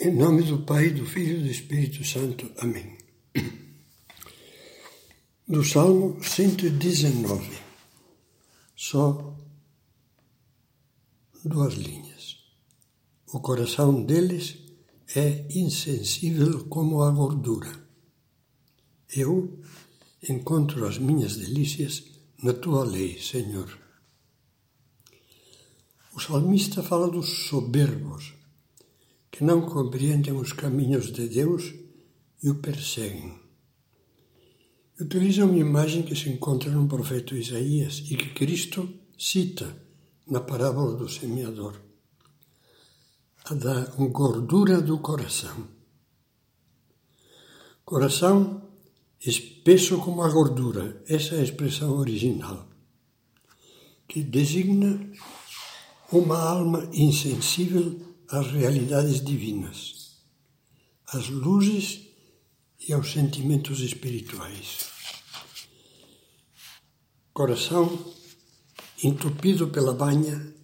Em nome do Pai, do Filho e do Espírito Santo. Amém. Do Salmo 119, só duas linhas. O coração deles é insensível como a gordura. Eu encontro as minhas delícias na tua lei, Senhor. O salmista fala dos soberbos que não compreendem os caminhos de Deus e o perseguem. Utiliza uma imagem que se encontra no profeta Isaías e que Cristo cita na parábola do semeador. A da gordura do coração. Coração espesso como a gordura, essa é a expressão original, que designa uma alma insensível às realidades divinas, às luzes e aos sentimentos espirituais. Coração entupido pela banha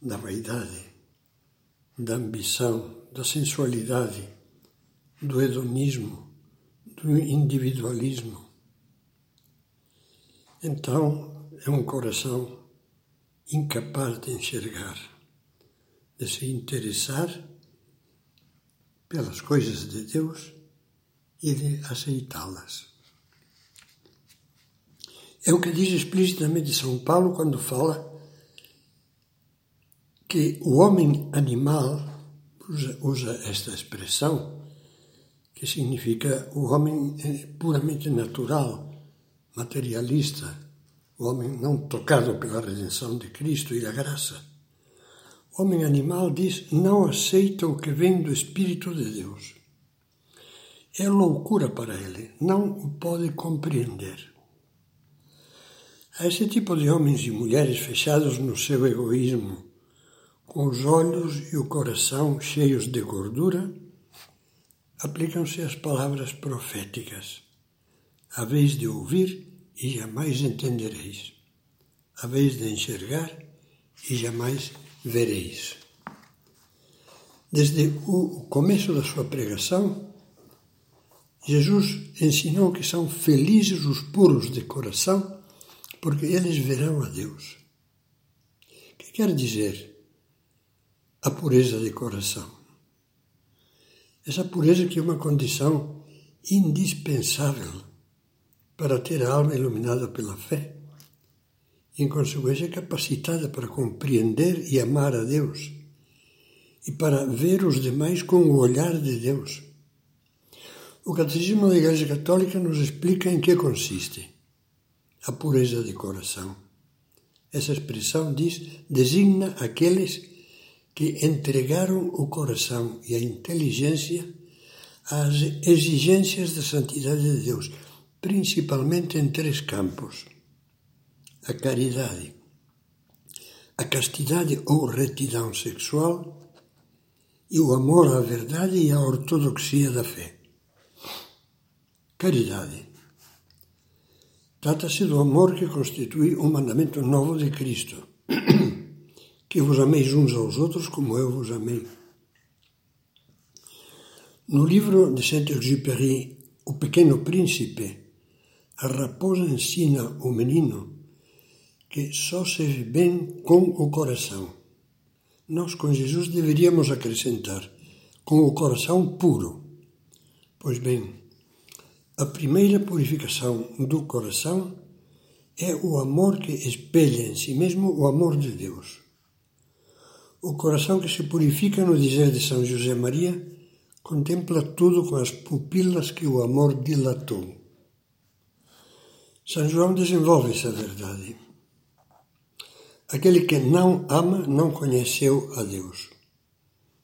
da vaidade, da ambição, da sensualidade, do hedonismo, do individualismo. Então, é um coração incapaz de enxergar de se interessar pelas coisas de Deus e de aceitá-las. É o que diz explicitamente São Paulo quando fala que o homem animal usa, usa esta expressão, que significa o homem eh, puramente natural, materialista, o homem não tocado pela redenção de Cristo e da graça homem animal diz não aceita o que vem do Espírito de Deus. É loucura para ele, não o pode compreender. A esse tipo de homens e mulheres fechados no seu egoísmo, com os olhos e o coração cheios de gordura, aplicam-se as palavras proféticas. A vez de ouvir e jamais entendereis. A vez de enxergar e jamais vereis. Desde o começo da sua pregação, Jesus ensinou que são felizes os puros de coração, porque eles verão a Deus. O que quer dizer a pureza de coração? Essa pureza que é uma condição indispensável para ter a alma iluminada pela fé em consequência, capacitada para compreender e amar a Deus e para ver os demais com o olhar de Deus. O Catecismo da Igreja Católica nos explica em que consiste a pureza de coração. Essa expressão diz designa aqueles que entregaram o coração e a inteligência às exigências da santidade de Deus, principalmente em três campos a caridade, a castidade ou retidão sexual e o amor à verdade e à ortodoxia da fé. Caridade. Trata-se do amor que constitui o mandamento novo de Cristo, que vos ameis uns aos outros como eu vos amei. No livro de Saint-Exupéry, O Pequeno Príncipe, a raposa ensina o menino que só se vê bem com o coração. Nós, com Jesus, deveríamos acrescentar com o coração puro. Pois bem, a primeira purificação do coração é o amor que espelha em si mesmo o amor de Deus. O coração que se purifica, no dizer de São José Maria, contempla tudo com as pupilas que o amor dilatou. São João desenvolve essa verdade. Aquele que não ama não conheceu a Deus,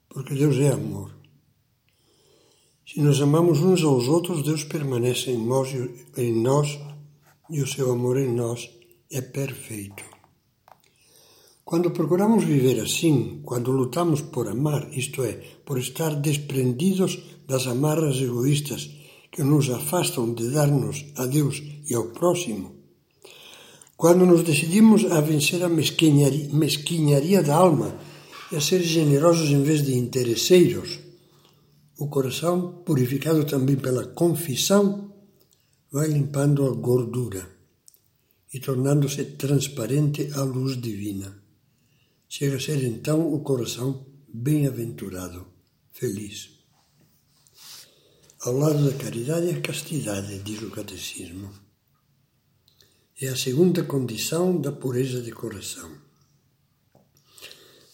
porque Deus é amor. Se nos amamos uns aos outros, Deus permanece em nós, em nós e o seu amor em nós é perfeito. Quando procuramos viver assim, quando lutamos por amar, isto é, por estar desprendidos das amarras egoístas que nos afastam de dar-nos a Deus e ao próximo, quando nos decidimos a vencer a mesquinharia da alma e a ser generosos em vez de interesseiros, o coração, purificado também pela confissão, vai limpando a gordura e tornando-se transparente à luz divina. Chega a ser então o coração bem-aventurado, feliz. Ao lado da caridade, a castidade, diz o catecismo. É a segunda condição da pureza de coração.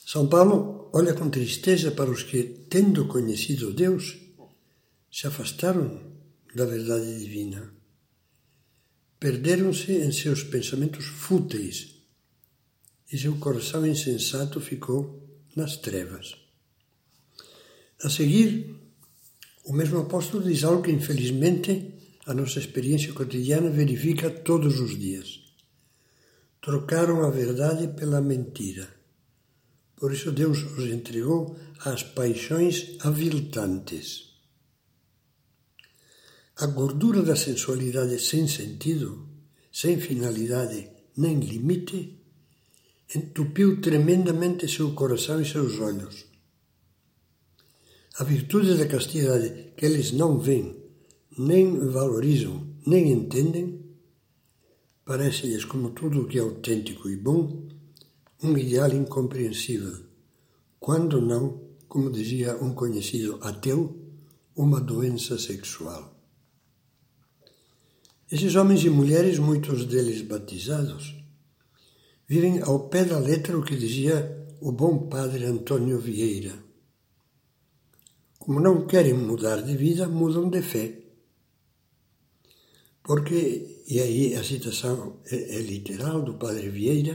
São Paulo olha com tristeza para os que, tendo conhecido Deus, se afastaram da verdade divina. Perderam-se em seus pensamentos fúteis e seu coração insensato ficou nas trevas. A seguir, o mesmo apóstolo diz algo que, infelizmente, a nossa experiência cotidiana verifica todos os dias. Trocaram a verdade pela mentira. Por isso Deus os entregou às paixões aviltantes. A gordura da sensualidade sem sentido, sem finalidade nem limite, entupiu tremendamente seu coração e seus olhos a virtude da castidade que eles não veem, nem valorizam, nem entendem, parece-lhes como tudo o que é autêntico e bom, um ideal incompreensível, quando não, como dizia um conhecido ateu, uma doença sexual. Esses homens e mulheres, muitos deles batizados, vivem ao pé da letra o que dizia o bom padre Antônio Vieira como não querem mudar de vida, mudam de fé. Porque, e aí a citação é, é literal do Padre Vieira,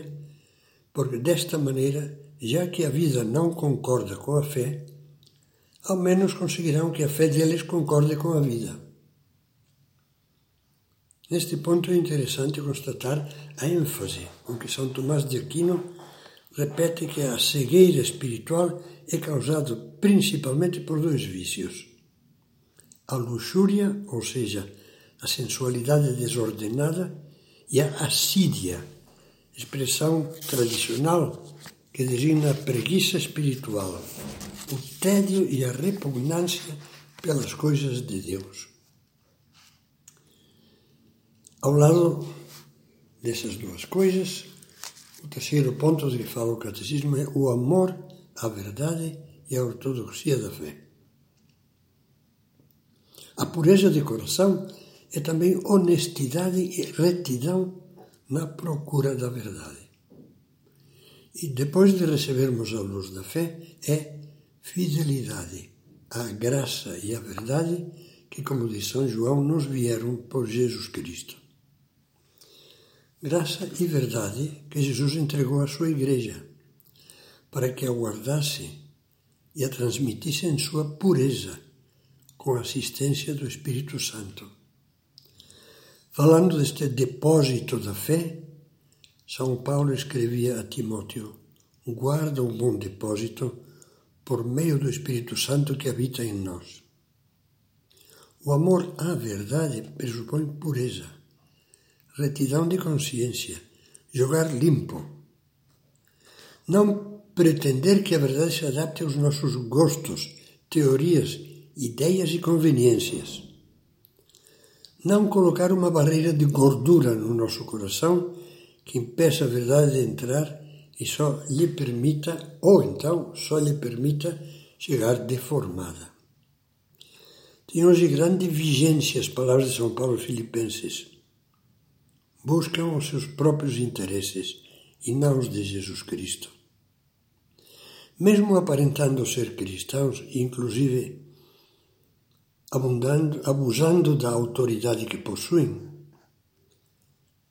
porque desta maneira, já que a vida não concorda com a fé, ao menos conseguirão que a fé deles concorde com a vida. Neste ponto é interessante constatar a ênfase com que São Tomás de Aquino repete que a cegueira espiritual é causada principalmente por dois vícios: a luxúria, ou seja, a sensualidade desordenada, e a assídia, expressão tradicional que designa a preguiça espiritual, o tédio e a repugnância pelas coisas de Deus. Ao lado dessas duas coisas, o terceiro ponto de que fala o catecismo é o amor à verdade e à ortodoxia da fé. A pureza de coração é também honestidade e retidão na procura da verdade. E depois de recebermos a luz da fé, é fidelidade à graça e à verdade que, como diz São João, nos vieram por Jesus Cristo graça e verdade que Jesus entregou à sua Igreja, para que a guardasse e a transmitisse em sua pureza, com a assistência do Espírito Santo. Falando deste depósito da fé, São Paulo escrevia a Timóteo: guarda um bom depósito por meio do Espírito Santo que habita em nós. O amor à verdade pressupõe pureza retidão de consciência, jogar limpo. Não pretender que a verdade se adapte aos nossos gostos, teorias, ideias e conveniências. Não colocar uma barreira de gordura no nosso coração que impeça a verdade de entrar e só lhe permita, ou então só lhe permita, chegar deformada. Tem hoje grande vigência as palavras de São Paulo Filipenses buscam os seus próprios interesses e não os de Jesus Cristo. Mesmo aparentando ser cristãos, inclusive abusando da autoridade que possuem,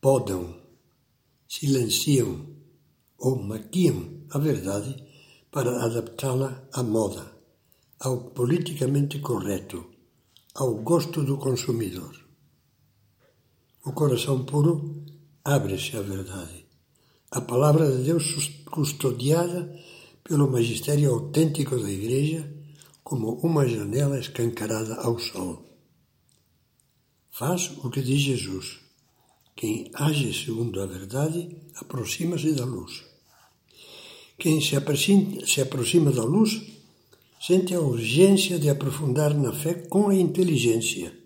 podam, silenciam ou maquiam a verdade para adaptá-la à moda, ao politicamente correto, ao gosto do consumidor. O coração puro abre-se à verdade. A palavra de Deus custodiada pelo magistério autêntico da Igreja como uma janela escancarada ao sol. Faz o que diz Jesus. Quem age segundo a verdade aproxima-se da luz. Quem se aproxima, se aproxima da luz sente a urgência de aprofundar na fé com a inteligência,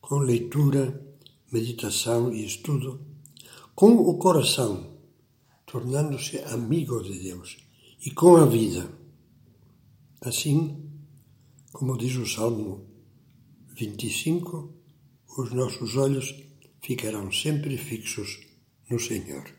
com leitura, meditação e estudo, com o coração, tornando-se amigo de Deus, e com a vida. Assim, como diz o Salmo 25, os nossos olhos ficarão sempre fixos no Senhor.